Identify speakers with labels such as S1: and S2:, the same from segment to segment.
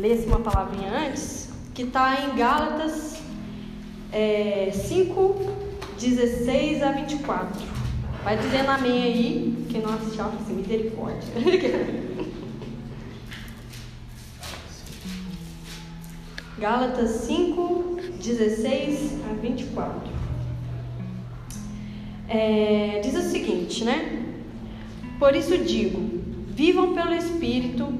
S1: lesse uma palavrinha antes, que está em Gálatas é, 5, 16 a 24. Vai dizendo amém aí, quem não assistiu, assim, misericórdia. Gálatas 5, 16 a 24. É, diz o seguinte, né? Por isso digo: vivam pelo Espírito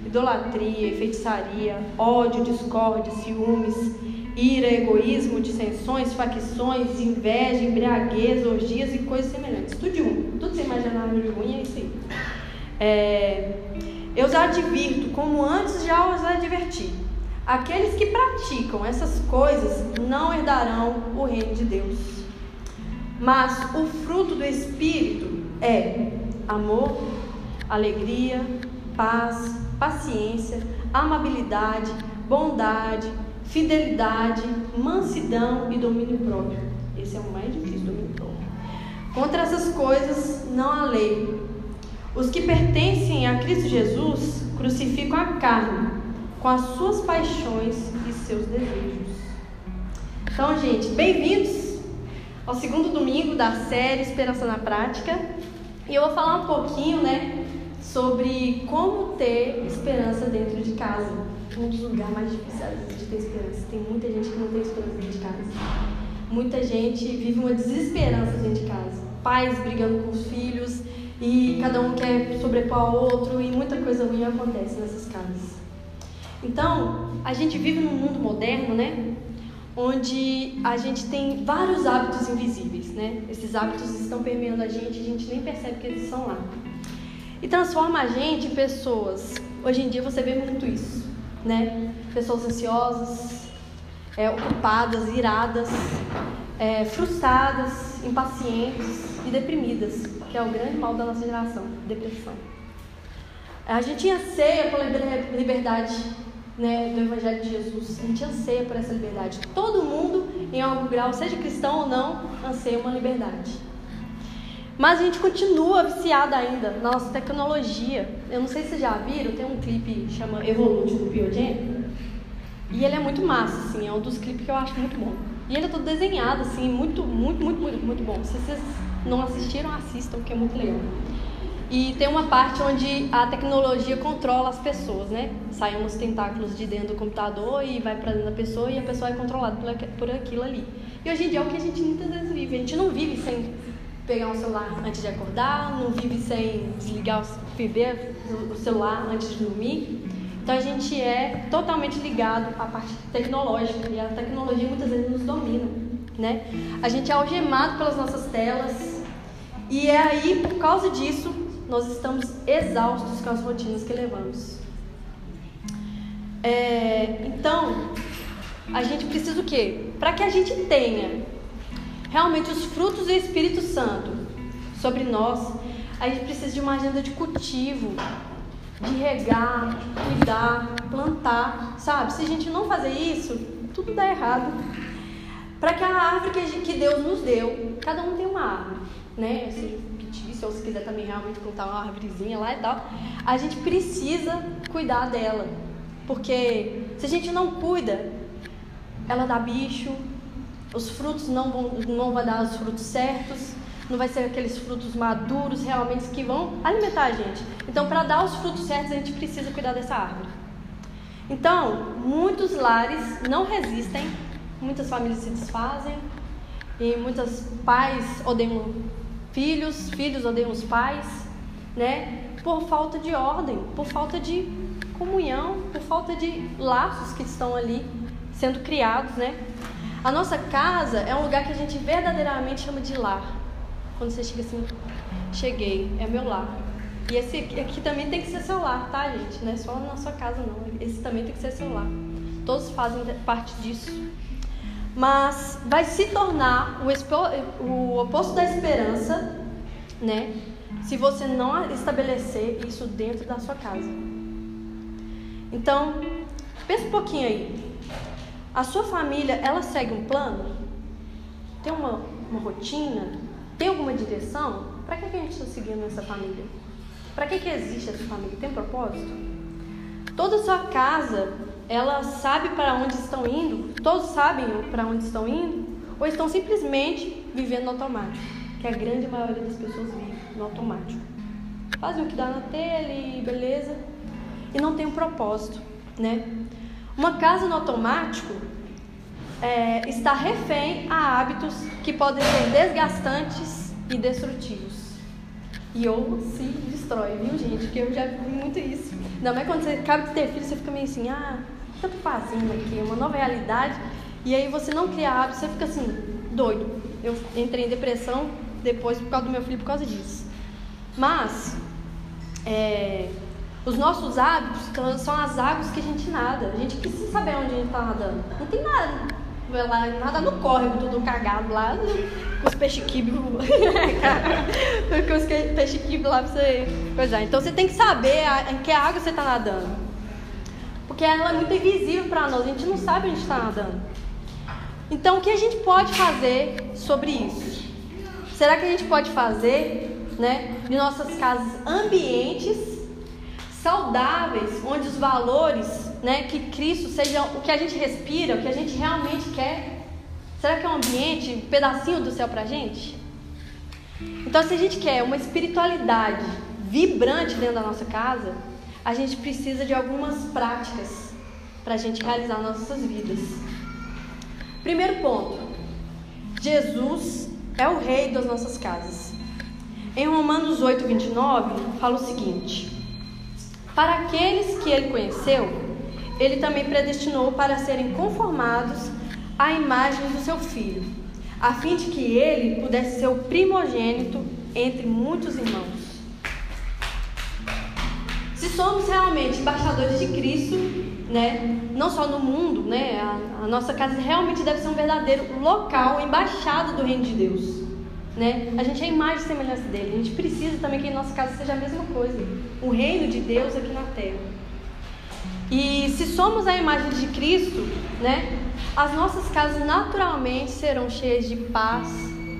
S1: idolatria, feitiçaria, ódio, discórdia, ciúmes, ira, egoísmo, dissensões, facções, inveja, embriaguez, orgias e coisas semelhantes. Tudo de um. Tudo sem imaginar de ruim é isso aí. É, eu os advirto, como antes já os adverti Aqueles que praticam essas coisas não herdarão o reino de Deus. Mas o fruto do Espírito é amor, alegria, paz, paciência, amabilidade, bondade, fidelidade, mansidão e domínio próprio. Esse é o mais difícil, domínio próprio. Contra essas coisas não há lei. Os que pertencem a Cristo Jesus crucificam a carne com as suas paixões e seus desejos. Então, gente, bem-vindos ao segundo domingo da série Esperança na Prática. E eu vou falar um pouquinho, né, sobre como ter esperança dentro de casa. Um dos lugares mais difíceis de ter esperança. Tem muita gente que não tem esperança dentro de casa. Muita gente vive uma desesperança dentro de casa. Pais brigando com os filhos e cada um quer sobrepor ao outro e muita coisa ruim acontece nessas casas. Então, a gente vive num mundo moderno, né? Onde a gente tem vários hábitos invisíveis, né? Esses hábitos estão permeando a gente a gente nem percebe que eles estão lá. E transforma a gente em pessoas. Hoje em dia você vê muito isso, né? Pessoas ansiosas, é, ocupadas, iradas, é, frustradas, impacientes e deprimidas, que é o grande mal da nossa geração, depressão. A gente tinha ceia pela liberdade né, do Evangelho de Jesus. A gente anseia por essa liberdade. Todo mundo, em algum grau, seja cristão ou não, anseia uma liberdade. Mas a gente continua viciada ainda na nossa tecnologia. Eu não sei se vocês já viram, tem um clipe que chama Evolute do Biogen. E ele é muito massa, assim, é um dos clipes que eu acho muito bom. E ele é todo desenhado, assim, muito, muito, muito, muito, muito bom. Se vocês não assistiram, assistam, que é muito legal. E tem uma parte onde a tecnologia controla as pessoas, né? Saem uns tentáculos de dentro do computador e vai para dentro da pessoa e a pessoa é controlada por aquilo ali. E hoje em dia é o que a gente muitas vezes vive. A gente não vive sem pegar um celular antes de acordar, não vive sem desligar o celular antes de dormir. Então a gente é totalmente ligado à parte tecnológica e a tecnologia muitas vezes nos domina, né? A gente é algemado pelas nossas telas e é aí por causa disso nós estamos exaustos com as rotinas que levamos. É, então, a gente precisa o quê? Para que a gente tenha realmente os frutos do Espírito Santo sobre nós, a gente precisa de uma agenda de cultivo, de regar, cuidar, plantar, sabe? Se a gente não fazer isso, tudo dá errado. Para que a árvore que Deus nos deu, cada um tem uma árvore, né? se ou se quiser também realmente plantar uma árvorezinha lá e tal, a gente precisa cuidar dela. Porque se a gente não cuida, ela dá bicho, os frutos não vão, não vão dar os frutos certos, não vai ser aqueles frutos maduros realmente que vão alimentar a gente. Então, para dar os frutos certos, a gente precisa cuidar dessa árvore. Então, muitos lares não resistem, muitas famílias se desfazem, e muitos pais odeiam filhos, filhos odeiam os pais, né? Por falta de ordem, por falta de comunhão, por falta de laços que estão ali sendo criados, né? A nossa casa é um lugar que a gente verdadeiramente chama de lar. Quando você chega assim, cheguei, é meu lar. E esse aqui também tem que ser seu lar, tá, gente? Não é só na sua casa, não. Esse também tem que ser seu lar. todos fazem parte disso. Mas vai se tornar o, o oposto da esperança, né? Se você não estabelecer isso dentro da sua casa. Então, pensa um pouquinho aí. A sua família, ela segue um plano? Tem uma, uma rotina? Tem alguma direção? Para que, que a gente está seguindo essa família? Para que, que existe essa família? Tem um propósito? Toda a sua casa, ela sabe para onde estão indo? Todos sabem para onde estão indo? Ou estão simplesmente vivendo no automático? Que a grande maioria das pessoas vive no automático. Fazem o que dá na telha e beleza. E não tem um propósito, né? Uma casa no automático é, está refém a hábitos que podem ser desgastantes e destrutivos. E ou se destrói, viu, gente? Porque eu já vi muito isso. Ainda mais quando você acaba de ter filho, você fica meio assim, ah, o que eu tô fazendo aqui? É uma nova realidade. E aí você não cria hábitos, você fica assim, doido. Eu entrei em depressão depois por causa do meu filho, por causa disso. Mas, é, os nossos hábitos são as águas que a gente nada. A gente precisa saber onde a gente está nadando. Não tem nada. Lá, nada no córrego, tudo cagado lá, com os peixe-quibe. com os peixe-quibe lá pra você coisar. Então você tem que saber em que água você está nadando. Porque ela é muito invisível para nós, a gente não sabe onde está nadando. Então o que a gente pode fazer sobre isso? Será que a gente pode fazer, né, de nossas casas ambientes saudáveis, onde os valores, né, que Cristo seja o que a gente respira, o que a gente realmente quer. Será que é um ambiente, um pedacinho do céu para a gente? Então, se a gente quer uma espiritualidade vibrante dentro da nossa casa, a gente precisa de algumas práticas para a gente realizar nossas vidas. Primeiro ponto: Jesus é o rei das nossas casas. Em Romanos 8, 29, fala o seguinte. Para aqueles que ele conheceu, ele também predestinou para serem conformados à imagem do seu filho, a fim de que ele pudesse ser o primogênito entre muitos irmãos. Se somos realmente embaixadores de Cristo, né, não só no mundo, né, a, a nossa casa realmente deve ser um verdadeiro local, embaixado do reino de Deus. Né? A gente é a imagem e semelhança dele. A gente precisa também que em nossa casa seja a mesma coisa. O reino de Deus aqui na terra. E se somos a imagem de Cristo, né? As nossas casas naturalmente serão cheias de paz,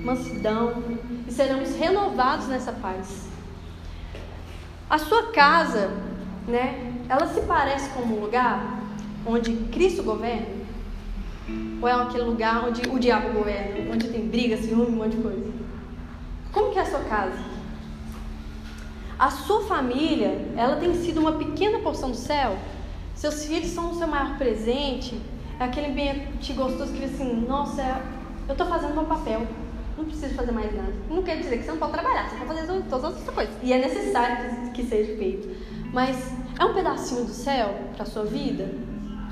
S1: mansidão e seremos renovados nessa paz. A sua casa, né? Ela se parece com um lugar onde Cristo governa? Ou é aquele lugar onde o diabo governa, onde tem briga, ciúme, um monte de coisa? Como que é a sua casa? A sua família, ela tem sido uma pequena porção do céu? Seus filhos são o seu maior presente? É aquele ambiente gostoso que assim, nossa, eu estou fazendo meu papel. Não preciso fazer mais nada. Não quer dizer que você não pode trabalhar, você pode fazer todas as outras coisas. E é necessário que seja feito. Mas é um pedacinho do céu para sua vida?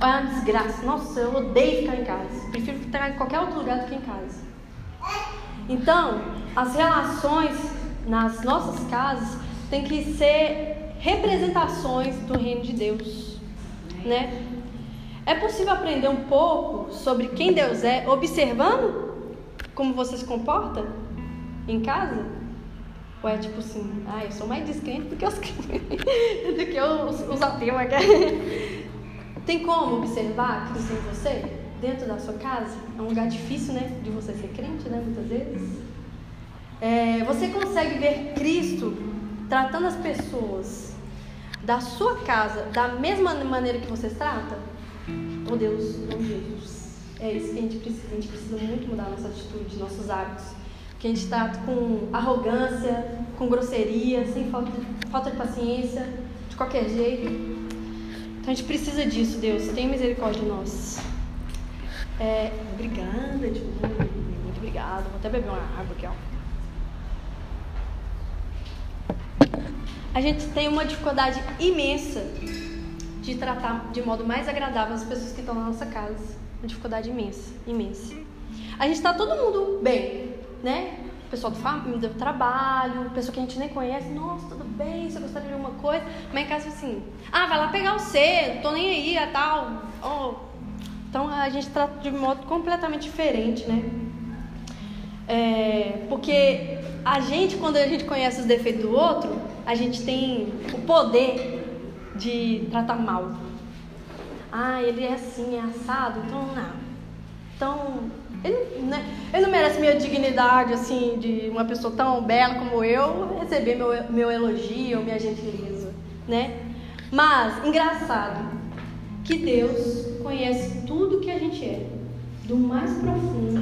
S1: Ou é uma desgraça? Nossa, eu odeio ficar em casa. Prefiro ficar em qualquer outro lugar do que em casa. Então, as relações nas nossas casas têm que ser representações do reino de Deus, né? É possível aprender um pouco sobre quem Deus é observando como você se comporta em casa? Ou é tipo assim, ah, eu sou mais descrente do que os, do que os, os ateus. Tem como observar Cristo em você? Dentro da sua casa? É um lugar difícil, né? De você ser crente, né? Muitas vezes. É, você consegue ver Cristo tratando as pessoas da sua casa da mesma maneira que você trata? Oh Deus, oh Jesus. É isso que a gente precisa. A gente precisa muito mudar nossa atitude, nossos hábitos. Que a gente trata com arrogância, com grosseria, sem falta falta de paciência, de qualquer jeito. Então a gente precisa disso, Deus. Tenha misericórdia de nós. É, obrigada, de Muito obrigada. Vou até beber uma água aqui, ó. A gente tem uma dificuldade imensa de tratar de modo mais agradável as pessoas que estão na nossa casa. Uma dificuldade imensa, imensa. A gente está todo mundo bem, né? pessoal do, família, do trabalho, pessoa que a gente nem conhece, nossa, tudo bem, você gostaria de alguma coisa? Mas em casa assim, ah, vai lá pegar o C, tô nem aí, a tal, oh, Então a gente trata de modo completamente diferente, né? É, porque a gente, quando a gente conhece os defeitos do outro, a gente tem o poder de tratar mal. Ah, ele é assim, é assado, então não. Então, ele, né, ele não merece minha dignidade, assim, de uma pessoa tão bela como eu receber meu, meu elogio, minha gentileza, né? Mas, engraçado, que Deus conhece tudo que a gente é, do mais profundo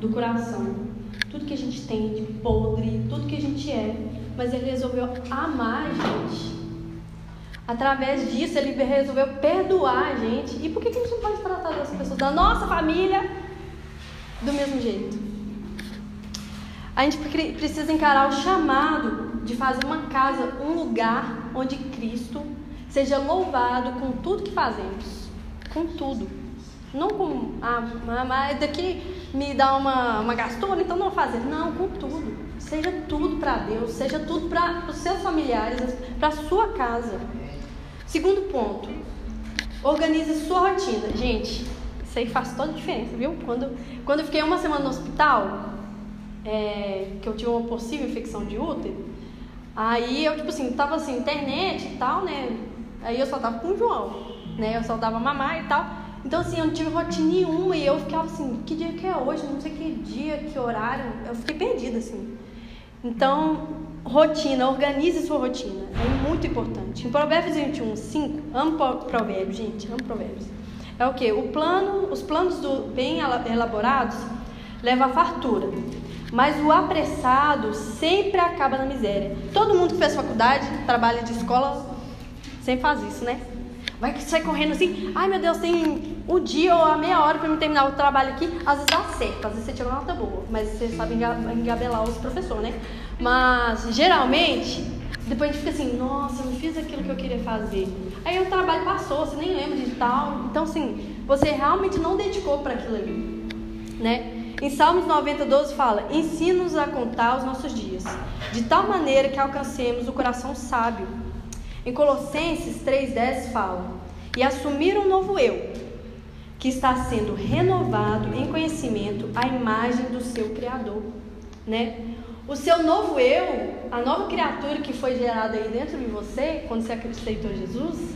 S1: do coração, tudo que a gente tem de podre, tudo que a gente é, mas Ele resolveu amar a gente. Através disso, Ele resolveu perdoar a gente. E por que, a gente não pode tratar das pessoas da nossa família do mesmo jeito? A gente precisa encarar o chamado de fazer uma casa um lugar onde Cristo seja louvado com tudo que fazemos. Com tudo. Não com, ah, mas daqui me dá uma, uma gastura, então não vou fazer. Não, com tudo. Seja tudo para Deus, seja tudo para os seus familiares, para a sua casa. Segundo ponto, organize sua rotina. Gente, isso aí faz toda a diferença, viu? Quando, quando eu fiquei uma semana no hospital, é, que eu tive uma possível infecção de útero, aí eu, tipo assim, tava assim, internet e tal, né? Aí eu só tava com o João, né? Eu só dava mamar e tal. Então, assim, eu não tive rotina nenhuma e eu ficava assim, que dia que é hoje? Não sei que dia, que horário. Eu fiquei perdida, assim. Então, rotina, organize sua rotina. É muito importante. Em Provérbios 21, 5, amo provérbios, gente, amo provérbios. É o que? O plano, os planos do bem elaborados levam à fartura. Mas o apressado sempre acaba na miséria. Todo mundo que fez faculdade, trabalha de escola, sempre faz isso, né? Vai sair correndo assim, ai meu Deus, tem um dia ou a meia hora para me terminar o trabalho aqui. Às vezes dá certo, às vezes você tira uma nota boa, mas você sabe engabelar os professores, né? Mas geralmente, depois a gente fica assim, nossa, não fiz aquilo que eu queria fazer. Aí o trabalho passou, você nem lembra de tal. Então, assim, você realmente não dedicou para aquilo ali, né? Em Salmos 90, 12 fala: Ensina-nos a contar os nossos dias, de tal maneira que alcancemos o coração sábio em Colossenses 3,10 fala: E assumir um novo eu, que está sendo renovado em conhecimento à imagem do seu Criador. Né? O seu novo eu, a nova criatura que foi gerada aí dentro de você, quando você aceitou Jesus,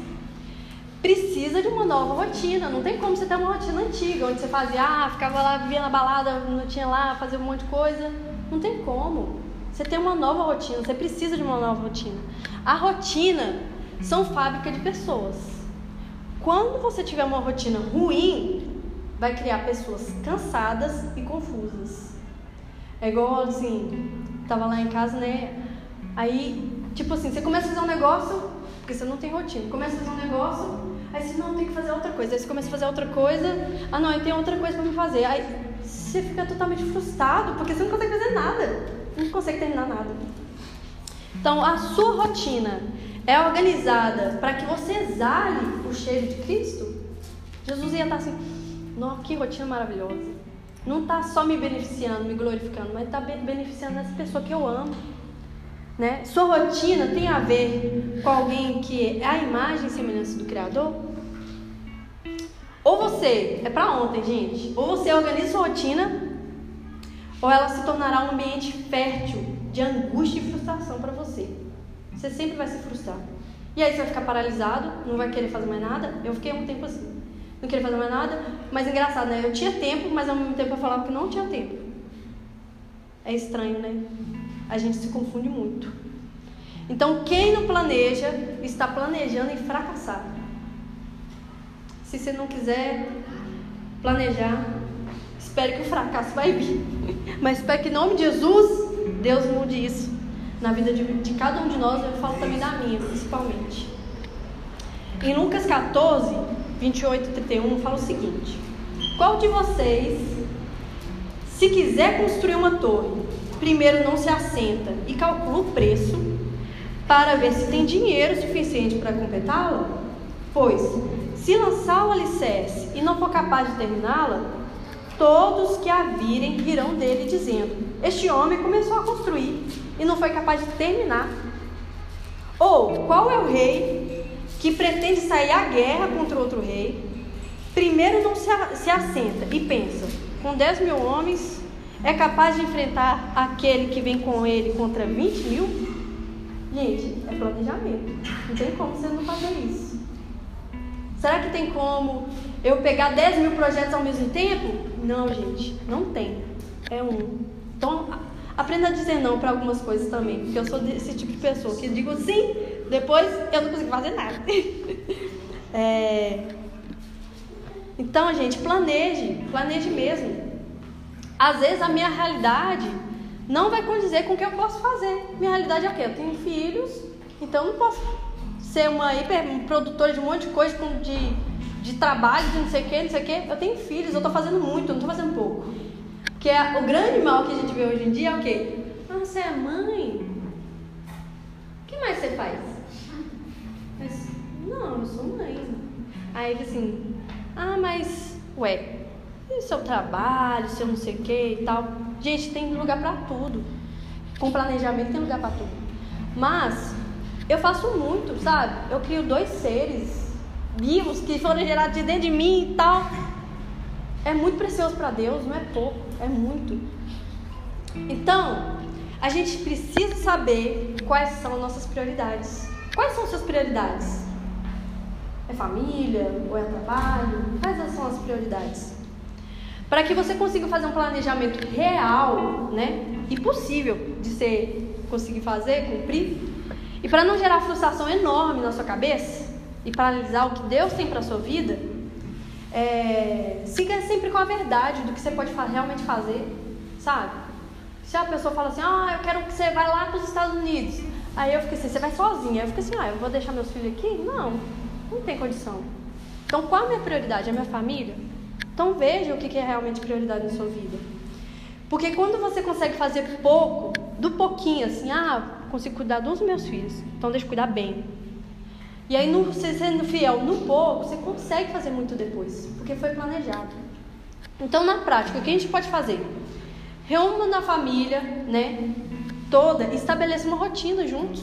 S1: precisa de uma nova rotina. Não tem como você ter uma rotina antiga, onde você fazia, ah, ficava lá, vivia na balada, não tinha lá, fazia um monte de coisa. Não tem como. Você tem uma nova rotina, você precisa de uma nova rotina. A rotina são fábrica de pessoas. Quando você tiver uma rotina ruim, vai criar pessoas cansadas e confusas. É igual assim, tava lá em casa, né? Aí, tipo assim, você começa a fazer um negócio, porque você não tem rotina. Começa a fazer um negócio, aí você não tem que fazer outra coisa. Aí você começa a fazer outra coisa, ah não, aí tem outra coisa para me fazer. Aí você fica totalmente frustrado, porque você não consegue fazer nada não consegue terminar nada. Então, a sua rotina é organizada para que você exale o cheiro de Cristo? Jesus ia estar assim, nossa, que rotina maravilhosa. Não está só me beneficiando, me glorificando, mas está beneficiando essa pessoa que eu amo. Né? Sua rotina tem a ver com alguém que é a imagem e semelhança do Criador? Ou você, é para ontem, gente, ou você organiza sua rotina ou ela se tornará um ambiente fértil de angústia e frustração para você. Você sempre vai se frustrar. E aí você vai ficar paralisado, não vai querer fazer mais nada. Eu fiquei um tempo assim. Não queria fazer mais nada, mas engraçado, né? Eu tinha tempo, mas ao mesmo tempo eu falava que não tinha tempo. É estranho, né? A gente se confunde muito. Então, quem não planeja, está planejando em fracassar. Se você não quiser planejar, Espero que o fracasso vai vir. Mas espero que em nome de Jesus, Deus mude isso na vida de, de cada um de nós. Eu falo também da minha, principalmente. Em Lucas 14, 28 e 31, fala o seguinte: Qual de vocês, se quiser construir uma torre, primeiro não se assenta e calcula o preço para ver se tem dinheiro suficiente para completá-la? Pois, se lançar o alicerce e não for capaz de terminá-la, Todos que a virem virão dele, dizendo: Este homem começou a construir e não foi capaz de terminar. Ou qual é o rei que pretende sair à guerra contra outro rei primeiro não se, se assenta e pensa: com 10 mil homens, é capaz de enfrentar aquele que vem com ele contra 20 mil? Gente, é planejamento. Não tem como você não fazer isso. Será que tem como eu pegar 10 mil projetos ao mesmo tempo? Não, gente, não tem. É um. Então, aprenda a dizer não para algumas coisas também, porque eu sou desse tipo de pessoa que digo sim, depois eu não consigo fazer nada. é... Então, gente, planeje, planeje mesmo. Às vezes a minha realidade não vai condizer com o que eu posso fazer. Minha realidade é o quê? Eu tenho filhos, então eu não posso ser uma hiper produtora de um monte de coisa, de, de trabalho, de não sei o que, não sei o que. Eu tenho filhos, eu estou fazendo muito, não estou fazendo pouco. Que é o grande mal que a gente vê hoje em dia é o quê? Ah, você é mãe? O que mais você faz? Mas, não, eu sou mãe. Aí assim, ah, mas, ué, e seu trabalho, seu não sei o que e tal? Gente, tem lugar para tudo. Com planejamento tem lugar para tudo. Mas eu faço muito, sabe? Eu crio dois seres vivos que foram gerados de dentro de mim e tal. É muito precioso para Deus, não é pouco, é muito. Então, a gente precisa saber quais são nossas prioridades. Quais são suas prioridades? É família ou é trabalho? Quais são as prioridades? Para que você consiga fazer um planejamento real, né, e possível de ser conseguir fazer, cumprir, e para não gerar frustração enorme na sua cabeça e paralisar o que Deus tem para sua vida, é, siga sempre com a verdade do que você pode realmente fazer, sabe? Se a pessoa fala assim, ah, eu quero que você vá lá para os Estados Unidos, aí eu fico assim, você vai sozinha, eu fico assim, ah, eu vou deixar meus filhos aqui? Não, não tem condição. Então, qual a minha prioridade? A minha família? Então, veja o que é realmente prioridade na sua vida. Porque quando você consegue fazer pouco, do pouquinho, assim, ah, consigo cuidar dos meus filhos, então deixa eu cuidar bem. E aí, no, sendo fiel no pouco, você consegue fazer muito depois, porque foi planejado. Então, na prática, o que a gente pode fazer? Reúna na família, né, toda, estabeleça uma rotina juntos.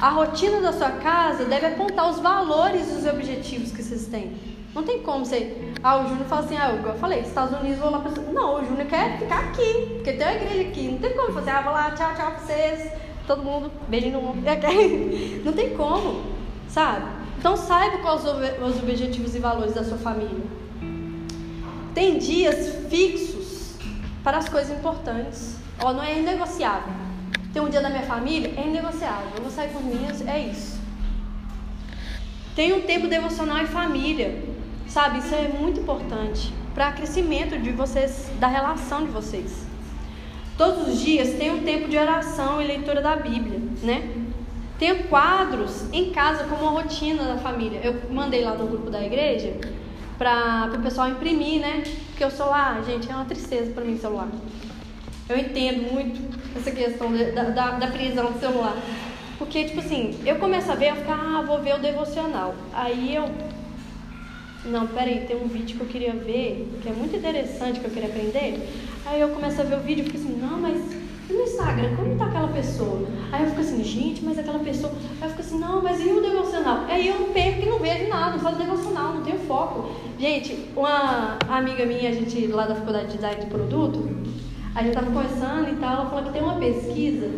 S1: A rotina da sua casa deve apontar os valores e os objetivos que vocês têm. Não tem como você. Ah, o Júnior fala assim, ah, eu falei, Estados Unidos vou lá pra. Não, o Júnior quer ficar aqui, porque tem uma igreja aqui. Não tem como fazer, ah, vou lá, tchau, tchau pra vocês. Todo mundo, beijinho no mundo. Não tem como, sabe? Então saiba quais os objetivos e valores da sua família. Tem dias fixos para as coisas importantes. Ó, não é inegociável. Tem um dia da minha família, é inegociável. Eu vou sair com meninos, é isso. Tem um tempo devocional em família. Sabe, isso é muito importante para crescimento de vocês, da relação de vocês. Todos os dias tem um tempo de oração e leitura da Bíblia, né? Tenho quadros em casa como uma rotina da família. Eu mandei lá no grupo da igreja para o pessoal imprimir, né? Porque o celular, gente, é uma tristeza para mim celular. Eu entendo muito essa questão da, da, da, prisão do celular. Porque, tipo assim, eu começo a ver, eu fico, ah, vou ver o devocional. Aí eu. Não, peraí, tem um vídeo que eu queria ver, que é muito interessante, que eu queria aprender. Aí eu começo a ver o vídeo e fico assim, não, mas no Instagram, como tá aquela pessoa? Aí eu fico assim, gente, mas aquela pessoa. Aí eu fico assim, não, mas e o devocional? Aí eu perco e não vejo nada, não faço devocional, não tenho foco. Gente, uma amiga minha, a gente lá da faculdade de design de produto, a gente estava conversando e tal, ela falou que tem uma pesquisa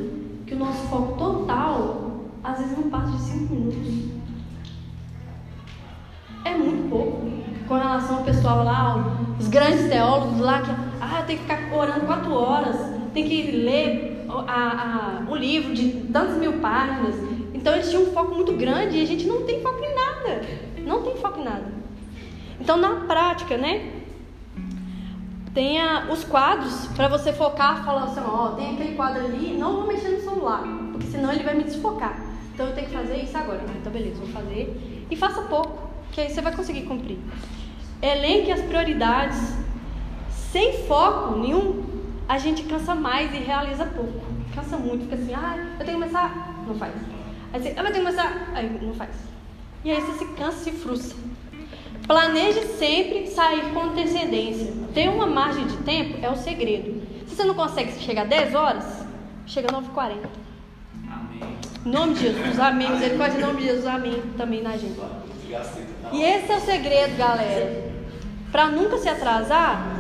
S1: que o nosso foco total às vezes não passa de 5 minutos. É muito pouco com relação ao pessoal lá, os grandes teólogos lá que ah, tem que ficar orando quatro horas, tem que ler a, a, um livro de tantas mil páginas. Então eles tinham um foco muito grande e a gente não tem foco em nada. Não tem foco em nada. Então na prática, né? tenha os quadros para você focar, falar assim, ó, tem aquele quadro ali, não vou mexer no celular, porque senão ele vai me desfocar. Então eu tenho que fazer isso agora. Ah, então beleza, vou fazer. E faça pouco, que aí você vai conseguir cumprir. Elenque as prioridades. Sem foco nenhum, a gente cansa mais e realiza pouco. Cansa muito, fica assim, ah, eu tenho que começar, não faz. Aí você, ah, eu tenho que começar, aí não faz. E aí você se cansa e se frustra. Planeje sempre sair com antecedência. Ter uma margem de tempo é o segredo. Se você não consegue chegar 10 horas, chega 9h40. Amém. Em nome de Jesus, amém. Misericórdia em nome de Jesus, amém. Também na gente. E esse é o segredo, galera. para nunca se atrasar.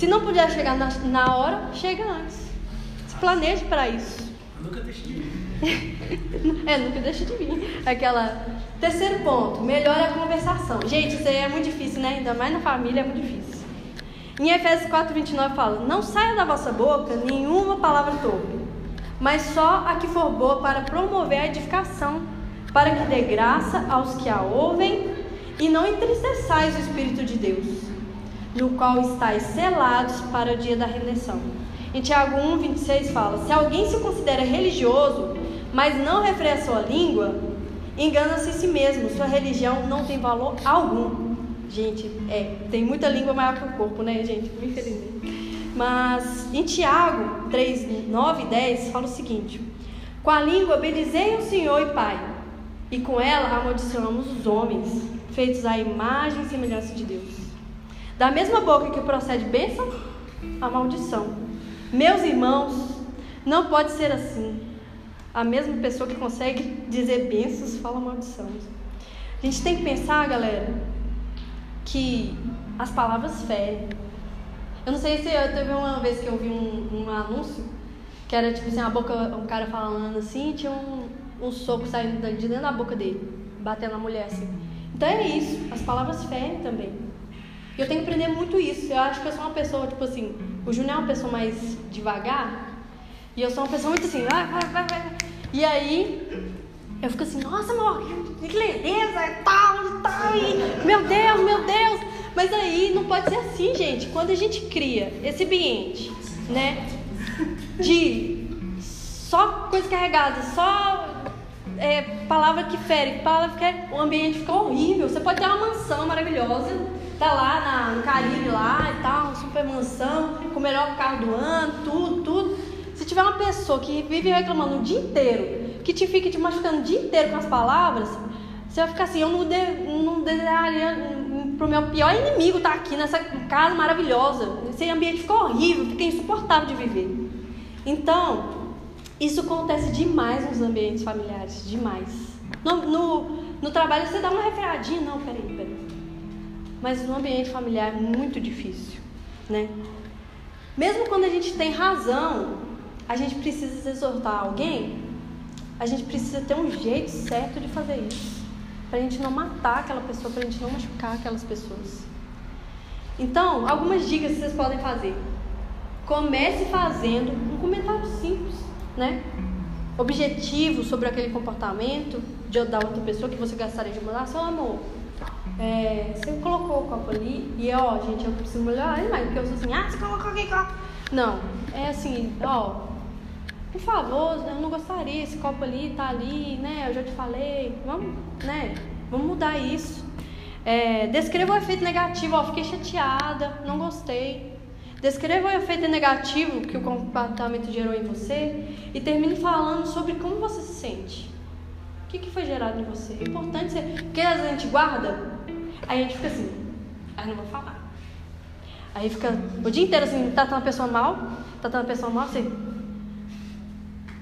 S1: Se não puder chegar na, na hora, chega antes. Se planeje para isso.
S2: Nunca deixe de vir.
S1: é, nunca deixe de vir. Aquela. Terceiro ponto, melhore a conversação. Gente, isso aí é muito difícil, né? Ainda mais na família é muito difícil. Em Efésios 4, 29 fala: Não saia da vossa boca nenhuma palavra torpe, mas só a que for boa para promover a edificação, para que dê graça aos que a ouvem e não entristeçais o Espírito de Deus, no qual estáis selados para o dia da redenção. Em Tiago 1, 26 fala: Se alguém se considera religioso, mas não refreia a sua língua, engana-se a si mesmo, sua religião não tem valor algum. Gente, é, tem muita língua maior que o corpo, né, gente? Infelizmente. Mas em Tiago 3, 9 e 10 fala o seguinte: Com a língua bendizei o Senhor e Pai, e com ela amaldiçoamos os homens, feitos à imagem e semelhança de Deus. Da mesma boca que procede bênção, a maldição. Meus irmãos, não pode ser assim. A mesma pessoa que consegue dizer bênçãos fala maldição. A gente tem que pensar, galera, que as palavras ferem. Eu não sei se eu teve uma vez que eu vi um, um anúncio que era tipo assim, a boca, um cara falando assim, tinha um, um soco saindo de dentro da boca dele, batendo na mulher assim. Então é isso, as palavras ferem também. Eu tenho que aprender muito isso. Eu acho que eu sou uma pessoa, tipo assim, o Júnior é uma pessoa mais devagar, e eu sou uma pessoa muito assim, vai, vai, vai, vai. E aí, eu fico assim, nossa, amor, que beleza, e tal, e tal, e meu Deus, meu Deus. Mas aí não pode ser assim, gente. Quando a gente cria esse ambiente, né, de só coisa carregada, só é, palavra que fere, palavra que fere, o ambiente fica horrível. Você pode ter uma mansão maravilhosa, tá lá na, no Caribe lá e tal, super mansão, com o melhor carro do ano, tudo, tudo. Se tiver uma pessoa que vive reclamando o dia inteiro, que te fica te machucando o dia inteiro com as palavras, você vai ficar assim, eu não, de, não desejaria pro meu pior inimigo estar tá aqui nessa casa maravilhosa. Esse ambiente ficou horrível, fica insuportável de viver. Então, isso acontece demais nos ambientes familiares, demais. No, no, no trabalho você dá uma refreadinha, não, peraí, peraí. Mas no ambiente familiar é muito difícil, né? Mesmo quando a gente tem razão, a gente precisa exortar alguém, a gente precisa ter um jeito certo de fazer isso. Para a gente não matar aquela pessoa, para a gente não machucar aquelas pessoas. Então, algumas dicas que vocês podem fazer. Comece fazendo um comentário simples, né? Objetivo sobre aquele comportamento de da outra pessoa que você gostaria de mudar. Seu amor, é, você colocou o copo ali e, ó, gente, eu preciso melhorar mais, porque eu sou assim, ah, você colocou aqui copo. Não, é assim, ó, por favor, eu não gostaria, esse copo ali tá ali, né? Eu já te falei, vamos, né? Vamos mudar isso. É, descreva o efeito negativo, ó, fiquei chateada, não gostei. Descreva o efeito negativo que o comportamento gerou em você e termine falando sobre como você se sente. O que, que foi gerado em você? É importante ser. Porque às vezes a gente guarda, aí a gente fica assim, aí não vou falar. Aí fica o dia inteiro assim, tratando a pessoa mal, tratando a pessoa mal, assim,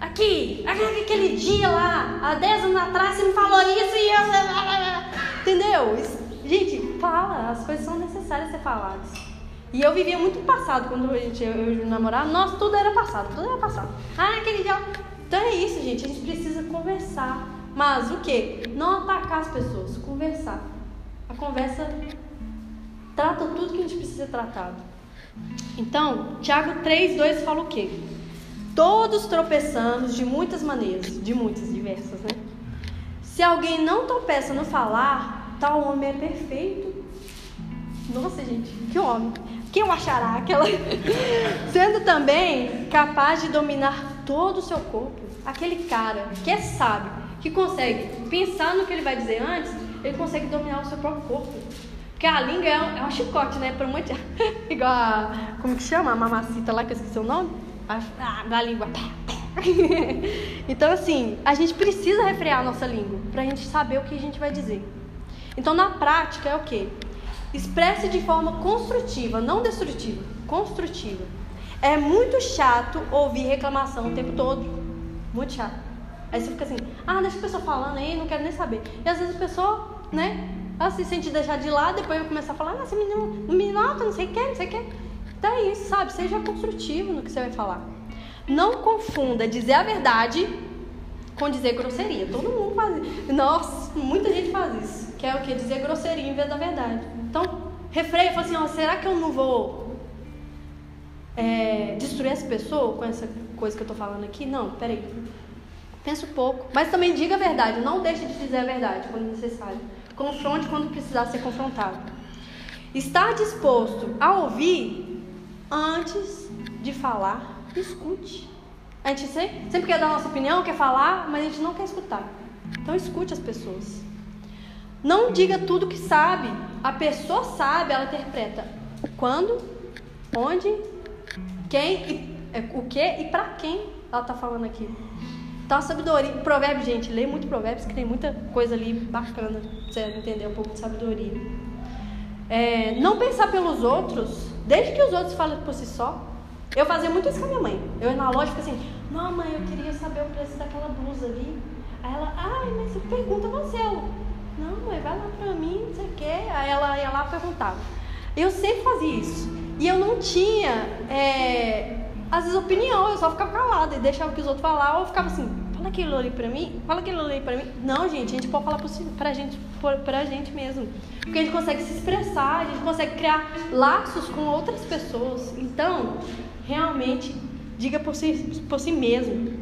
S1: Aqui, aquele dia lá, há 10 anos atrás, você me falou isso e eu. Entendeu? Gente, fala, as coisas são necessárias ser faladas. E eu vivia muito passado quando a gente, eu e o namorado, nossa, tudo era passado, tudo era passado. Ah, aquele dia. Então é isso, gente, a gente precisa conversar. Mas o que? Não atacar as pessoas, conversar. A conversa trata tudo que a gente precisa ser tratado. Então, Tiago 3, 2 fala o quê? Todos tropeçamos de muitas maneiras, de muitas, diversas, né? Se alguém não tropeça no falar, tal homem é perfeito. Nossa, gente, que homem. Quem o achará aquela? Sendo também capaz de dominar todo o seu corpo. Aquele cara que é sábio, que consegue pensar no que ele vai dizer antes, ele consegue dominar o seu próprio corpo. Porque a língua é um, é um chicote, né? Para um monte. Igual a. Como que chama? A mamacita lá, que eu esqueci o nome da língua. então, assim, a gente precisa refrear a nossa língua para a gente saber o que a gente vai dizer. Então, na prática, é o que? Expresse de forma construtiva, não destrutiva, construtiva. É muito chato ouvir reclamação o tempo todo. Muito chato. Aí você fica assim, ah, deixa a pessoa falando aí, não quero nem saber. E às vezes a pessoa, né, Ela se sente deixar de lado, depois vai começar a falar, nossa, menino, me nota, não sei o que, não sei o que. Então é isso, sabe? Seja construtivo no que você vai falar. Não confunda dizer a verdade com dizer grosseria. Todo mundo faz isso. Nossa, muita gente faz isso. Que é o que? Dizer grosseria em vez da verdade. Então, refreia e fala assim, ó, será que eu não vou é, destruir essa pessoa com essa coisa que eu estou falando aqui? Não, peraí. Pensa um pouco. Mas também diga a verdade. Não deixe de dizer a verdade quando necessário. Confronte quando precisar ser confrontado. Estar disposto a ouvir antes de falar, escute. A gente sempre, sempre quer dar a nossa opinião, quer falar, mas a gente não quer escutar. Então escute as pessoas. Não diga tudo que sabe. A pessoa sabe, ela interpreta quando, onde, quem, e, é, o que e para quem ela está falando aqui. Então a sabedoria, provérbio, gente, lê muito provérbios que tem muita coisa ali bacana pra você entender um pouco de sabedoria. É, não pensar pelos outros, desde que os outros falem por si só. Eu fazia muito isso com a minha mãe. Eu ia na loja e assim, não mãe, eu queria saber o preço daquela blusa ali. Aí ela, ai, mas pergunta você. Não, mãe, vai lá pra mim, não sei o quê. Aí ela ia lá perguntava. Eu sempre fazia isso. E eu não tinha, é, às vezes, opinião, eu só ficava calada e deixava que os outros falavam, eu ficava assim, fala aquilo ali pra mim, fala aquilo ali pra mim. Não, gente, a gente pode falar pra gente, pra gente mesmo. Porque a gente consegue se expressar, a gente consegue criar laços com outras pessoas. Então, realmente, diga por si, por si mesmo.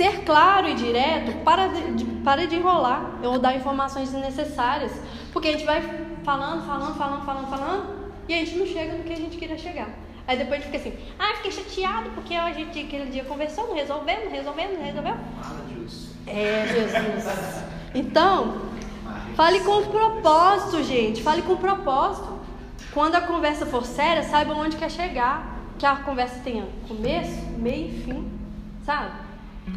S1: Ser claro e direto, para de, para de enrolar ou dar informações desnecessárias. Porque a gente vai falando, falando, falando, falando, falando, e a gente não chega no que a gente queria chegar. Aí depois a gente fica assim, ah, fiquei chateado porque a gente aquele dia conversou, não resolveu, não resolveu, não resolveu. É, Jesus. Então, fale com propósito, gente. Fale com propósito. Quando a conversa for séria, saiba onde quer chegar. Que a conversa tenha começo, meio e fim. Sabe?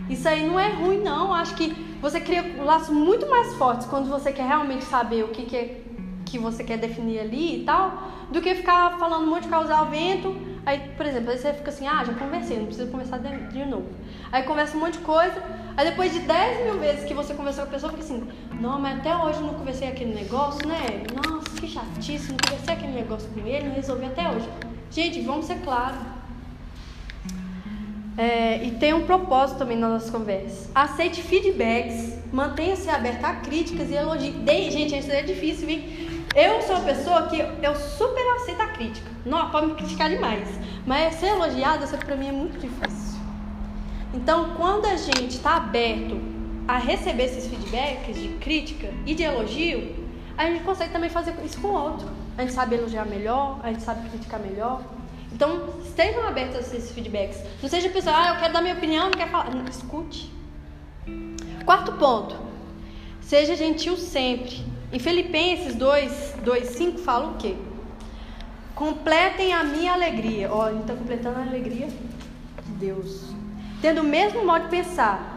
S1: Isso aí não é ruim, não. Acho que você cria laços muito mais fortes quando você quer realmente saber o que, que, é, que você quer definir ali e tal, do que ficar falando um monte de causar o vento. Aí, por exemplo, aí você fica assim, ah, já conversei, não preciso conversar de, de novo. Aí conversa um monte de coisa, aí depois de 10 mil vezes que você conversou com a pessoa, fica assim, não, mas até hoje eu não conversei aquele negócio, né? Nossa, que chatice, não conversei aquele negócio com ele, não resolvi até hoje. Gente, vamos ser claros. É, e tem um propósito também nas nossas conversas. Aceite feedbacks, mantenha-se aberto a críticas e elogios. De, gente, isso é difícil, viu? Eu sou uma pessoa que eu super aceito a crítica. Não, pode me criticar demais. Mas ser elogiada, isso para mim é muito difícil. Então, quando a gente está aberto a receber esses feedbacks de crítica e de elogio, a gente consegue também fazer isso com o outro. A gente sabe elogiar melhor, a gente sabe criticar melhor. Então, estejam abertos a esses feedbacks. Não seja pessoa, ah, eu quero dar minha opinião, não quero falar. Não, escute. Quarto ponto. Seja gentil sempre. Em Filipenses 2, 2 5 fala o quê? Completem a minha alegria. Ó, a gente está completando a alegria de Deus. Tendo o mesmo modo de pensar,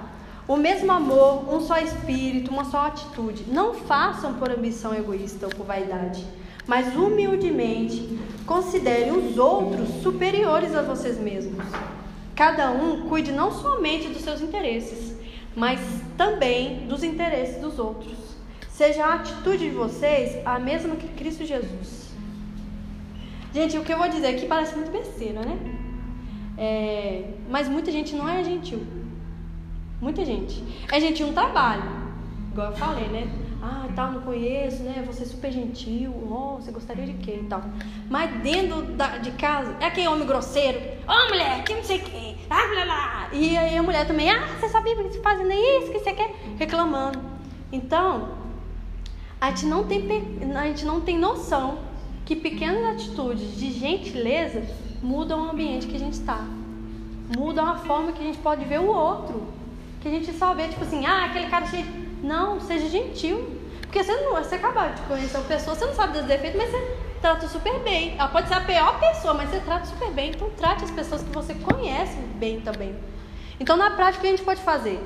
S1: o mesmo amor, um só espírito, uma só atitude. Não façam por ambição egoísta ou por vaidade, mas humildemente considerem os outros superiores a vocês mesmos. Cada um cuide não somente dos seus interesses, mas também dos interesses dos outros. Seja a atitude de vocês a mesma que Cristo Jesus. Gente, o que eu vou dizer aqui parece muito besteira, né? É, mas muita gente não é gentil. Muita gente. É gentil no trabalho. Igual eu falei, né? Ah, tal, não conheço, né? Você é super gentil. Oh, você gostaria de quê e tal. Mas dentro da, de casa, é aquele homem grosseiro. Ô, oh, mulher, que não sei o quê. Ah, blá, blá. E aí a mulher também, ah, você sabia que você fazendo isso, que você quer? Reclamando. Então, a gente não tem, a gente não tem noção que pequenas atitudes de gentileza mudam o ambiente que a gente está. Mudam a forma que a gente pode ver o outro. Que a gente só vê, tipo assim, ah, aquele cara cheio. Não, seja gentil. Porque você não, você acaba de conhecer uma pessoa, você não sabe dos defeitos, mas você trata super bem. Ela pode ser a pior pessoa, mas você trata super bem. Então trate as pessoas que você conhece bem também. Então na prática o que a gente pode fazer?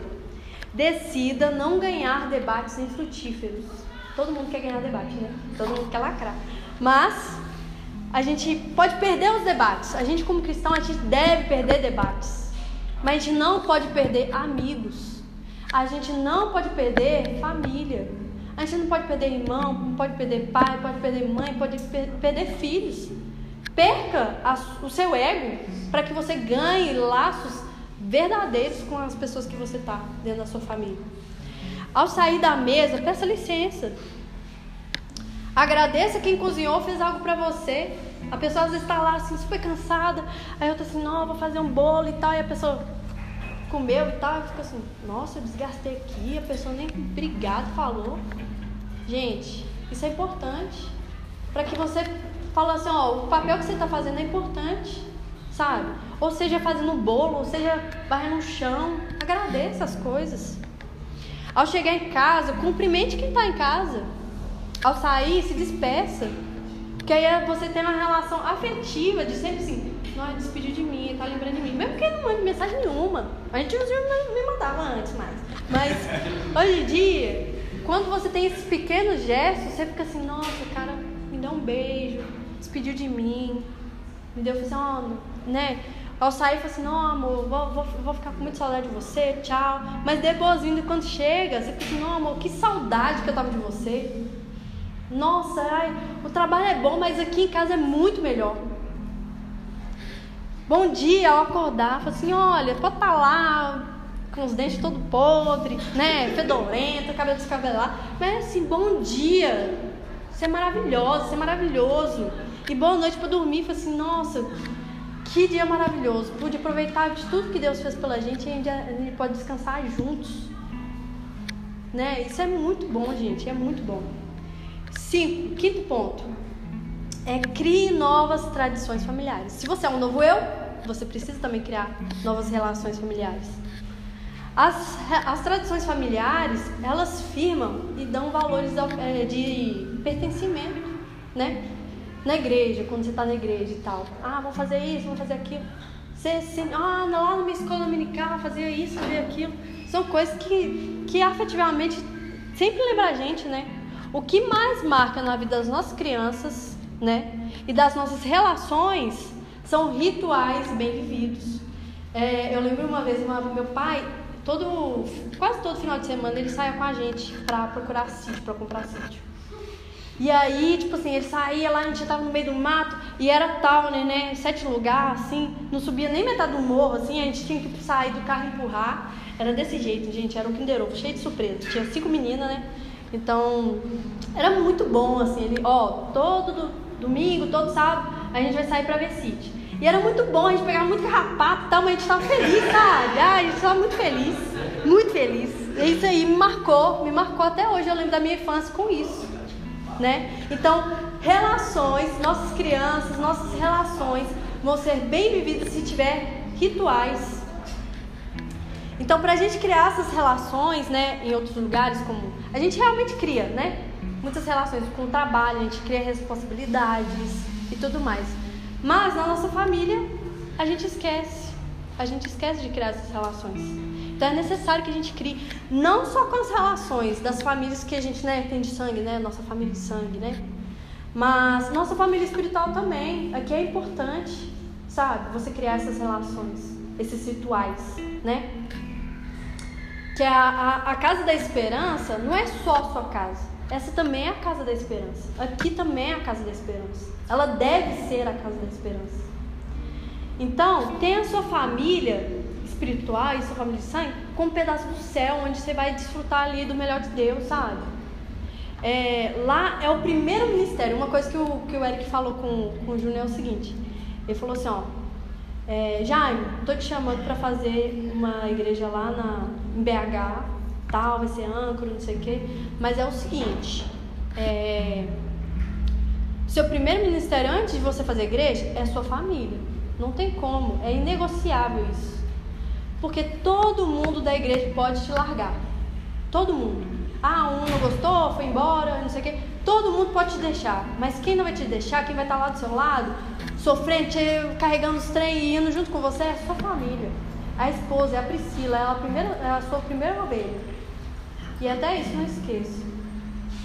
S1: Decida não ganhar debates infrutíferos. Todo mundo quer ganhar debate, né? Todo mundo quer lacrar. Mas a gente pode perder os debates. A gente, como cristão, a gente deve perder debates. Mas a gente não pode perder amigos. A gente não pode perder família. A gente não pode perder irmão, não pode perder pai, pode perder mãe, pode per perder filhos. Perca a, o seu ego para que você ganhe laços verdadeiros com as pessoas que você está dentro da sua família. Ao sair da mesa, peça licença. Agradeça quem cozinhou, fez algo para você. A pessoa às vezes está lá assim, super cansada. Aí eu tô assim, não, vou fazer um bolo e tal. E a pessoa comeu e tal. E fica assim, nossa, eu desgastei aqui. A pessoa nem obrigado falou. Gente, isso é importante. Para que você fale assim, ó, o papel que você está fazendo é importante, sabe? Ou seja, fazendo bolo, ou seja, varrendo no chão. Agradeça as coisas. Ao chegar em casa, cumprimente quem está em casa. Ao sair, se despeça. Porque aí você tem uma relação afetiva de sempre assim, não, despediu de mim, tá lembrando de mim. Mesmo porque não manda mensagem nenhuma. A gente me mandava antes mais. Mas hoje em dia, quando você tem esses pequenos gestos, você fica assim, nossa, o cara me deu um beijo, despediu de mim, me deu assim, ó, né? Ao sair, fala assim, não, amor, vou, vou, vou ficar com muita saudade de você, tchau. Mas depois, quando chega, você fica assim, não, amor, que saudade que eu tava de você. Nossa, ai, o trabalho é bom, mas aqui em casa é muito melhor. Bom dia ao acordar, fala assim, olha, pode estar tá lá com os dentes todo podre, né, fedorento, cabelo descabelado, mas assim, bom dia. Você é maravilhoso, você é maravilhoso. E boa noite para dormir, fala assim, nossa, que dia maravilhoso. Pude aproveitar de tudo que Deus fez pela gente e a gente pode descansar juntos. Né? Isso é muito bom, gente, é muito bom. Cinco, quinto ponto. É crie novas tradições familiares. Se você é um novo eu, você precisa também criar novas relações familiares. As, as tradições familiares, elas firmam e dão valores é, de pertencimento, né? Na igreja, quando você está na igreja e tal. Ah, vou fazer isso, vou fazer aquilo. Você, você, ah, lá na minha escola dominical, fazia isso, fazia aquilo. São coisas que, que afetivamente sempre lembra a gente, né? O que mais marca na vida das nossas crianças, né, e das nossas relações são rituais bem vividos. É, eu lembro uma vez, uma, meu pai, todo, quase todo final de semana ele saía com a gente para procurar sítio, para comprar sítio. E aí, tipo assim, ele saía lá, a gente tava no meio do mato e era tal, né, né sete lugares, assim, não subia nem metade do morro, assim, a gente tinha que sair do carro e empurrar. Era desse jeito, gente, era um Kinder Ovo, cheio de surpresa. Tinha cinco meninas, né? Então, era muito bom, assim, ele, ó, todo do, domingo, todo sábado, a gente vai sair pra ver sítio. E era muito bom, a gente pegava muito carrapato e tal, mas a gente tava feliz, sabe? Ah, a gente tava muito feliz, muito feliz. E isso aí me marcou, me marcou até hoje, eu lembro da minha infância com isso, né? Então, relações, nossas crianças, nossas relações vão ser bem vividas se tiver rituais então, para a gente criar essas relações, né, em outros lugares, como a gente realmente cria, né, muitas relações com o trabalho, a gente cria responsabilidades e tudo mais. Mas na nossa família, a gente esquece, a gente esquece de criar essas relações. Então é necessário que a gente crie, não só com as relações das famílias que a gente né, tem de sangue, né, nossa família de sangue, né, mas nossa família espiritual também. Aqui é importante, sabe, você criar essas relações, esses rituais, né? que a, a, a casa da esperança não é só a sua casa. Essa também é a casa da esperança. Aqui também é a casa da esperança. Ela deve ser a casa da esperança. Então, tenha a sua família espiritual e sua família de sangue com um pedaço do céu, onde você vai desfrutar ali do melhor de Deus, sabe? É, lá é o primeiro ministério. Uma coisa que o, que o Eric falou com, com o Júnior é o seguinte: ele falou assim, ó, é, Jaime, tô te chamando para fazer uma igreja lá na, em BH, tal, vai ser âncora, não sei o quê. Mas é o seguinte, é, seu primeiro ministério antes de você fazer igreja é sua família. Não tem como, é inegociável isso. Porque todo mundo da igreja pode te largar. Todo mundo. Ah, um não gostou, foi embora, não sei o quê. Todo mundo pode te deixar. Mas quem não vai te deixar, quem vai estar lá do seu lado, sofrendo, carregando os trem e indo junto com você, é sua família. A esposa é a Priscila, ela é a, primeira, é a sua primeira ovelha. E até isso não esqueço.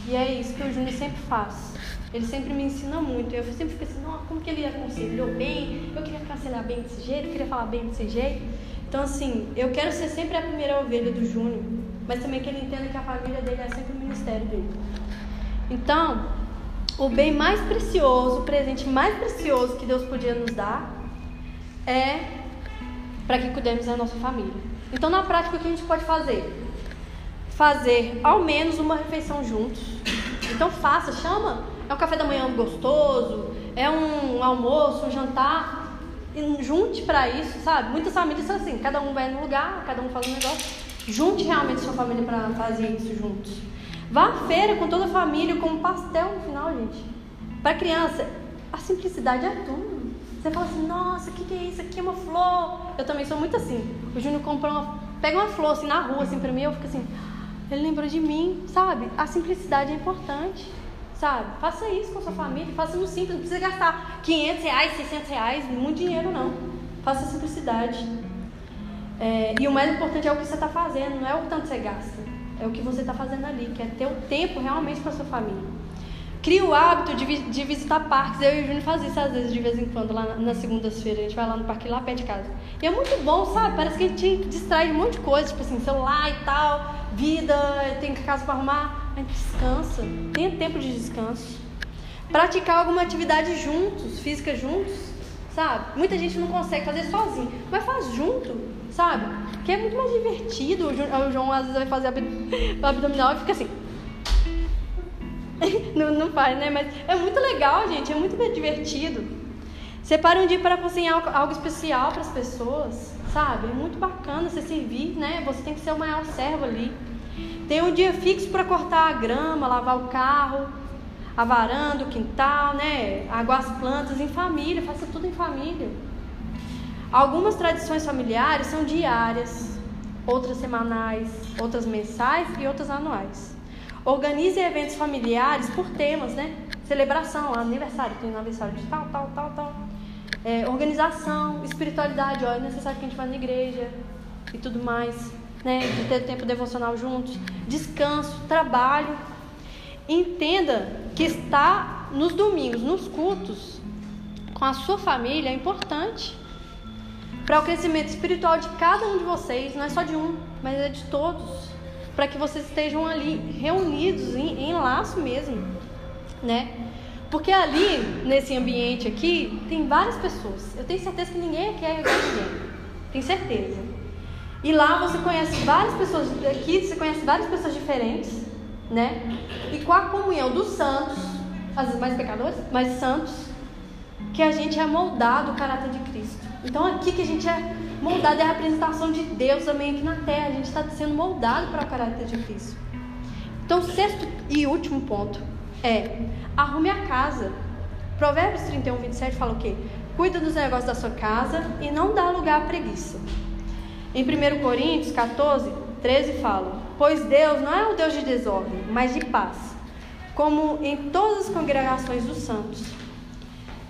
S1: E é isso que o Júnior sempre faz. Ele sempre me ensina muito. Eu sempre fico assim, nossa, como que ele aconselhou bem? Eu queria aconselhar bem desse jeito, eu queria falar bem desse jeito. Então, assim, eu quero ser sempre a primeira ovelha do Júnior. mas também que ele entenda que a família dele é sempre o ministério dele. Então, o bem mais precioso, o presente mais precioso que Deus podia nos dar é para que cuidemos da nossa família. Então, na prática, o que a gente pode fazer? Fazer ao menos uma refeição juntos. Então, faça, chama. É um café da manhã gostoso, é um almoço, um jantar. Junte para isso, sabe? Muitas famílias são assim: cada um vai num lugar, cada um faz um negócio. Junte realmente sua família para fazer isso juntos. Vá à feira com toda a família, com um pastel no final, gente. Para criança, a simplicidade é tudo. Você fala assim, nossa, o que, que é isso? Aqui é uma flor. Eu também sou muito assim. O Júnior compra uma. Pega uma flor assim na rua, assim, pra mim, eu fico assim, ele lembrou de mim, sabe? A simplicidade é importante, sabe? Faça isso com a sua família, faça no simples, não precisa gastar 500 reais, 600 reais, muito dinheiro não. Faça a simplicidade. É, e o mais importante é o que você está fazendo, não é o tanto que você gasta. É o que você está fazendo ali, que é ter o tempo realmente para sua família. Cria o hábito de, de, visitar parques. Eu e o Júnior fazemos isso às vezes, de vez em quando, lá na, na segunda-feira. A gente vai lá no parque, lá perto de casa. E é muito bom, sabe? Parece que a gente distrai de um monte de coisa, tipo assim, celular e tal, vida, tem casa para arrumar. A gente descansa, tem tempo de descanso. Praticar alguma atividade juntos, física juntos, sabe? Muita gente não consegue fazer sozinho, mas faz junto sabe? Que é muito mais divertido. O João às vezes vai fazer abdominal e fica assim. não, não faz, né? Mas é muito legal, gente. É muito divertido. Separe um dia para cozinhar algo especial para as pessoas, sabe? É muito bacana você servir, né? Você tem que ser o maior servo ali. Tem um dia fixo para cortar a grama, lavar o carro, a varanda, o quintal, né? Aguar as plantas em família, faça tudo em família. Algumas tradições familiares são diárias, outras semanais, outras mensais e outras anuais. Organize eventos familiares por temas, né? Celebração, aniversário, tem aniversário de tal, tal, tal, tal. É, organização, espiritualidade, ó, é necessário que a gente vá na igreja e tudo mais, né? De ter tempo devocional juntos. Descanso, trabalho. Entenda que estar nos domingos, nos cultos, com a sua família é importante para o crescimento espiritual de cada um de vocês, não é só de um, mas é de todos, para que vocês estejam ali reunidos em, em laço mesmo, né? Porque ali, nesse ambiente aqui, tem várias pessoas. Eu tenho certeza que ninguém aqui é igual ninguém. Tenho certeza. E lá você conhece várias pessoas, aqui você conhece várias pessoas diferentes, né? E com a comunhão dos santos, às vezes mais pecadores, mas santos, que a gente é moldado o caráter de Cristo. Então aqui que a gente é moldado é a representação de Deus também aqui na terra. A gente está sendo moldado para o caráter de Cristo. Então, sexto e último ponto é arrume a casa. Provérbios 31, 27 fala o quê? Cuida dos negócios da sua casa e não dá lugar à preguiça. Em 1 Coríntios 14, 13 fala: Pois Deus não é o Deus de desordem, mas de paz, como em todas as congregações dos santos.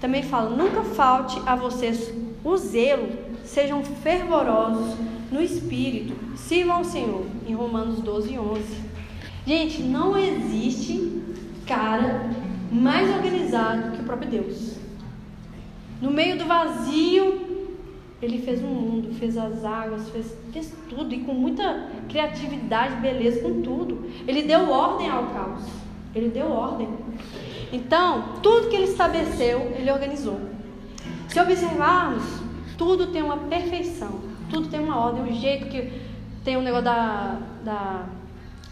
S1: Também fala: Nunca falte a vocês o zelo, sejam fervorosos no espírito, sirvam ao Senhor, em Romanos 12, 11. Gente, não existe cara mais organizado que o próprio Deus. No meio do vazio, ele fez o mundo, fez as águas, fez, fez tudo e com muita criatividade, beleza, com tudo. Ele deu ordem ao caos. Ele deu ordem. Então, tudo que ele estabeleceu, ele organizou. Se observarmos, tudo tem uma perfeição, tudo tem uma ordem, o jeito que tem o um negócio da, da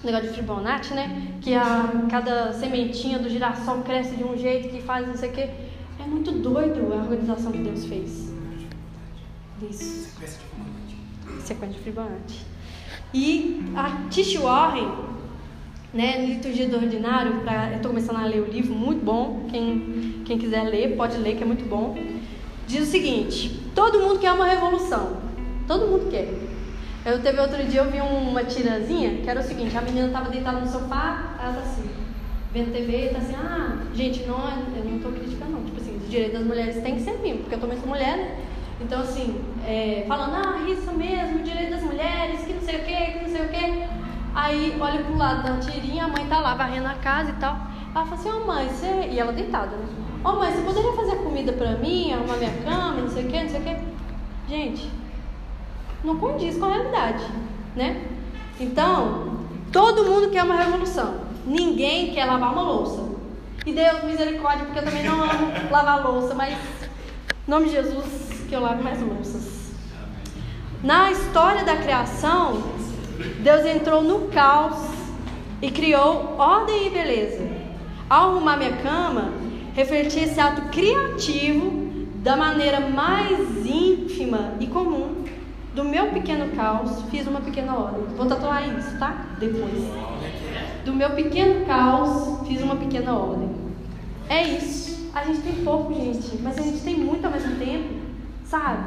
S1: negócio de Fibonacci, né? Que a, cada sementinha do girassol cresce de um jeito que faz não sei o quê. É muito doido a organização que Deus fez. Isso. Sequência de Fibonacci. E a Tish Warren, né, Liturgia do Ordinário, pra, eu estou começando a ler o livro, muito bom. Quem, quem quiser ler, pode ler, que é muito bom diz o seguinte: todo mundo quer uma revolução. Todo mundo quer. Eu teve outro dia eu vi uma tirazinha que era o seguinte: a menina estava deitada no sofá, ela tá assim, vendo TV, tá assim, ah, gente, não, é, eu não estou criticando, não. Tipo assim, os direitos das mulheres tem que ser mínimo, porque eu também sou mulher, né? Então, assim, é, falando, ah, isso mesmo, direito das mulheres, que não sei o que, que não sei o que. Aí olha pro lado da tirinha, a mãe tá lá varrendo a casa e tal. Ela fala assim, ô oh, mãe, você. E ela deitada, né? Ô oh, mãe, você poderia fazer comida pra mim, arrumar minha cama, não sei o que, não sei o que? Gente, não condiz com a realidade, né? Então, Todo mundo quer uma revolução. Ninguém quer lavar uma louça. E Deus, misericórdia, porque eu também não amo lavar louça, mas em nome de Jesus, que eu lave mais louças. Na história da criação, Deus entrou no caos e criou ordem e beleza. Ao arrumar minha cama, refleti esse ato criativo da maneira mais ínfima e comum. Do meu pequeno caos, fiz uma pequena ordem. Vou tatuar isso, tá? Depois. Do meu pequeno caos, fiz uma pequena ordem. É isso. A gente tem pouco, gente, mas a gente tem muito ao mesmo tempo, sabe?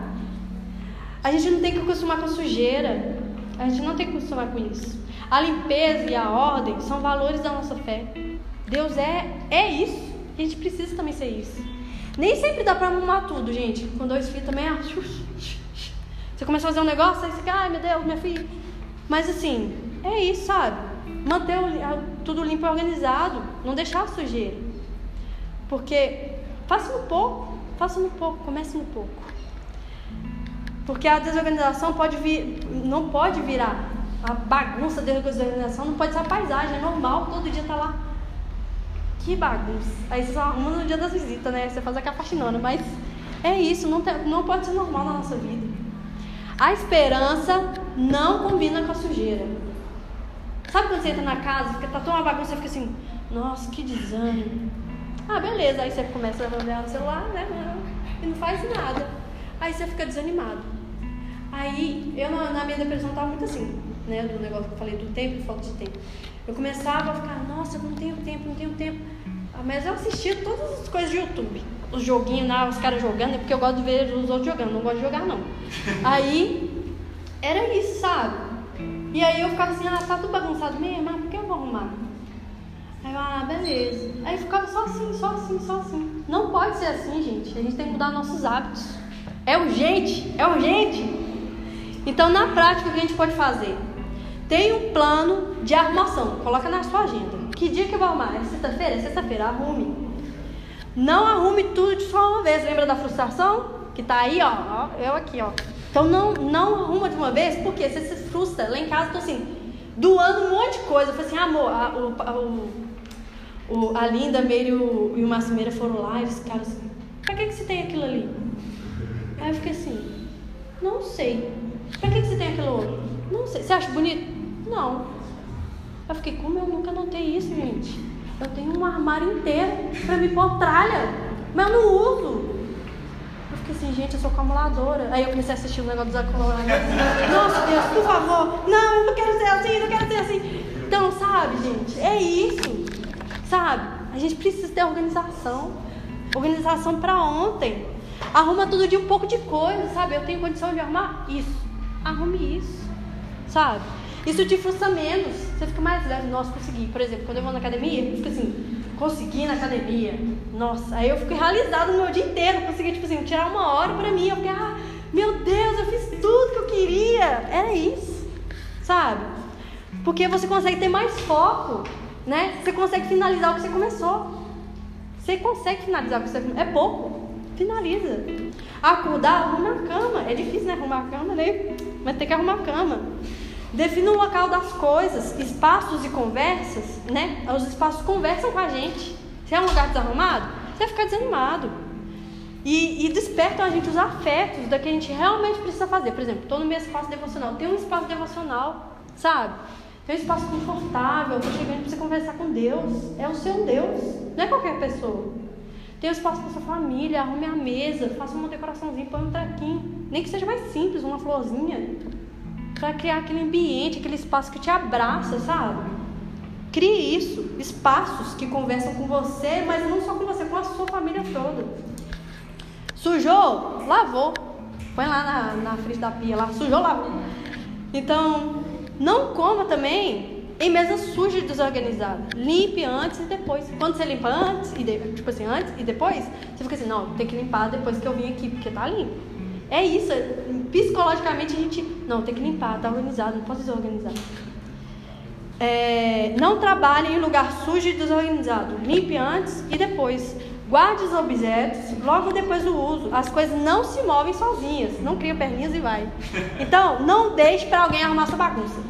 S1: A gente não tem que acostumar com sujeira. A gente não tem que acostumar com isso. A limpeza e a ordem são valores da nossa fé. Deus é, é isso. A gente precisa também ser isso. Nem sempre dá pra arrumar tudo, gente. Com dois filhos também, ah, você começa a fazer um negócio, aí você fica, ai meu Deus, minha filha. Mas assim, é isso, sabe? Manter tudo limpo e organizado. Não deixar sujeira. Porque faça no pouco, faça no pouco, comece no pouco. Porque a desorganização pode vir, não pode virar. A bagunça da desorganização não pode ser a paisagem, é normal, todo dia tá lá. Que bagunça. Aí você só arruma no dia das visitas, né? Você faz aquela faxinona, mas é isso, não, tem, não pode ser normal na nossa vida. A esperança não combina com a sujeira. Sabe quando você entra na casa, fica, tá toda uma bagunça, você fica assim, nossa, que desânimo. Ah, beleza, aí você começa a olhar no celular, né? E não faz nada. Aí você fica desanimado. Aí, eu na minha depressão estava muito assim, né? Do negócio que eu falei do tempo e falta de tempo. Eu começava a ficar, nossa, eu não tenho tempo, não tenho tempo. Ah, mas eu assistia todas as coisas de YouTube. Os joguinhos lá, os caras jogando, é porque eu gosto de ver os outros jogando, não gosto de jogar não. Aí, era isso, sabe? E aí eu ficava assim, ah, tá tudo bagunçado mesmo, mas por que eu vou arrumar? Aí eu, ah, beleza. Aí ficava só assim, só assim, só assim. Não pode ser assim, gente. A gente tem que mudar nossos hábitos. É urgente, é urgente. Então, na prática, o que a gente pode fazer? Tem um plano de arrumação. Coloca na sua agenda. Que dia que eu vou arrumar? É sexta-feira? É sexta-feira. Arrume. Não arrume tudo de só uma vez. Lembra da frustração? Que tá aí, ó. ó eu aqui, ó. Então, não, não arruma de uma vez, porque você se frustra. Lá em casa, tô assim, doando um monte de coisa. Eu falei assim, amor, a, o, o, o, a Linda, Meire e o Massumeira foram lá e eles ficaram assim, pra que, que você tem aquilo ali? Aí eu fiquei assim, não sei. Pra que, que você tem aquilo outro? Não sei. Você acha bonito? Não. Eu fiquei, como eu nunca notei isso, gente? Eu tenho um armário inteiro pra me pôr tralha, mas eu não uso. Eu fiquei assim, gente, eu sou acumuladora. Aí eu comecei a assistir o um negócio dos acumuladores. Nossa, Deus, por favor. Não, eu não quero ser assim, não quero ser assim. Então, sabe, gente, é isso. Sabe? A gente precisa ter organização. Organização para ontem. Arruma todo dia um pouco de coisa, sabe? Eu tenho condição de arrumar isso arrume isso, sabe? Isso te frustra menos, você fica mais leve, nossa, consegui. Por exemplo, quando eu vou na academia, eu fico assim, consegui na academia, nossa, aí eu fico realizado no meu dia inteiro, consegui, tipo assim, tirar uma hora pra mim, eu fiquei, ah, meu Deus, eu fiz tudo que eu queria, era isso, sabe? Porque você consegue ter mais foco, né? Você consegue finalizar o que você começou. Você consegue finalizar o que você começou. É pouco. Finaliza. Acordar, arruma a cama. É difícil, né? Arrumar a cama, né? Mas tem que arrumar a cama. Defina o local das coisas, espaços e conversas, né? Os espaços conversam com a gente. Se é um lugar desarrumado, você vai ficar desanimado. E, e despertam a gente os afetos da que a gente realmente precisa fazer. Por exemplo, estou no meu espaço devocional. Tem um espaço devocional, sabe? Tem um espaço confortável. Estou chegando para você conversar com Deus. É o seu Deus, não é qualquer pessoa. Tem espaço para sua família, arrume a mesa, faça uma decoraçãozinha, põe um trequinho. Nem que seja mais simples, uma florzinha. Para criar aquele ambiente, aquele espaço que te abraça, sabe? Crie isso. Espaços que conversam com você, mas não só com você, com a sua família toda. Sujou? Lavou. Põe lá na, na frente da pia lá. Sujou, lavou. Então, não coma também em mesa suja e desorganizada. Limpe antes e depois. Quando você limpa antes e de, tipo assim, antes e depois, você fica assim, não, tem que limpar depois que eu vim aqui, porque tá limpo. É isso, psicologicamente a gente, não, tem que limpar, tá organizado, não posso desorganizar. É, não trabalhe em lugar sujo e desorganizado. Limpe antes e depois. Guarde os objetos logo depois do uso. As coisas não se movem sozinhas. Não cria perninhas e vai. Então, não deixe para alguém arrumar sua bagunça.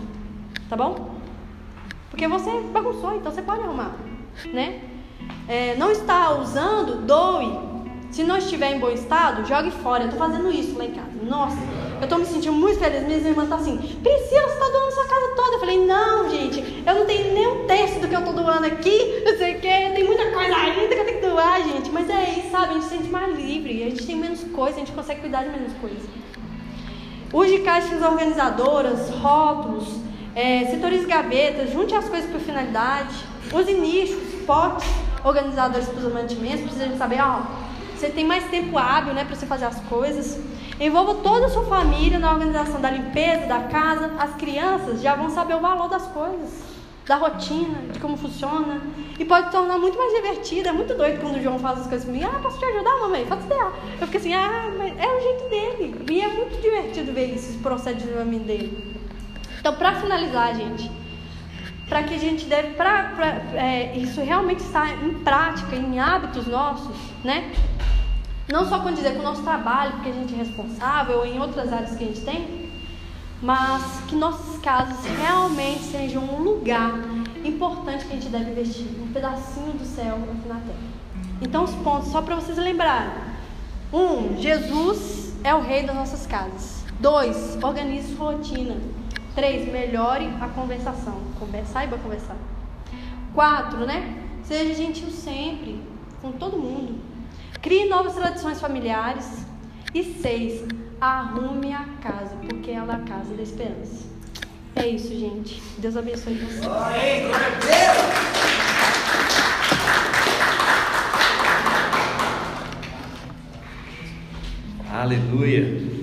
S1: Tá bom? Porque você bagunçou, então você pode arrumar, né? É, não está usando, doe. Se não estiver em bom estado, jogue fora. Eu tô fazendo isso lá em casa. Nossa, eu tô me sentindo muito feliz. Minhas irmãs estão assim, Priscila, você tá doando sua casa toda. Eu falei, não, gente, eu não tenho nem um terço do que eu tô doando aqui. Não sei o que, tem muita coisa ainda que eu tenho que doar, gente. Mas é isso, sabe? A gente se sente mais livre. A gente tem menos coisa, a gente consegue cuidar de menos coisa. Use caixas organizadoras, rótulos, é, setores gavetas, junte as coisas por finalidade. Use nichos, potes organizadores para os mantimentos. Precisa saber, ó, você tem mais tempo hábil, né, para você fazer as coisas. Envolva toda a sua família na organização da limpeza da casa. As crianças já vão saber o valor das coisas, da rotina, de como funciona. E pode tornar muito mais divertido. É muito doido quando o João faz as coisas comigo. Ah, posso te ajudar, mamãe? Pode ser. Eu fico assim, ah, mas é o jeito dele. E é muito divertido ver esse processo de desenvolvimento dele. Então, para finalizar, gente, para que a gente deve, para é, isso realmente estar em prática, em hábitos nossos, né? Não só dizer com o nosso trabalho, porque a gente é responsável, ou em outras áreas que a gente tem, mas que nossas casas realmente sejam um lugar importante que a gente deve investir, um pedacinho do céu aqui na terra. Então, os pontos, só para vocês lembrarem: um, Jesus é o rei das nossas casas. Dois, organize sua rotina. Três, melhore a conversação. Conversa, saiba conversar. Quatro, né? Seja gentil sempre com todo mundo. Crie novas tradições familiares. E seis, arrume a casa, porque ela é a casa da esperança. É isso, gente. Deus abençoe vocês.
S2: Aleluia.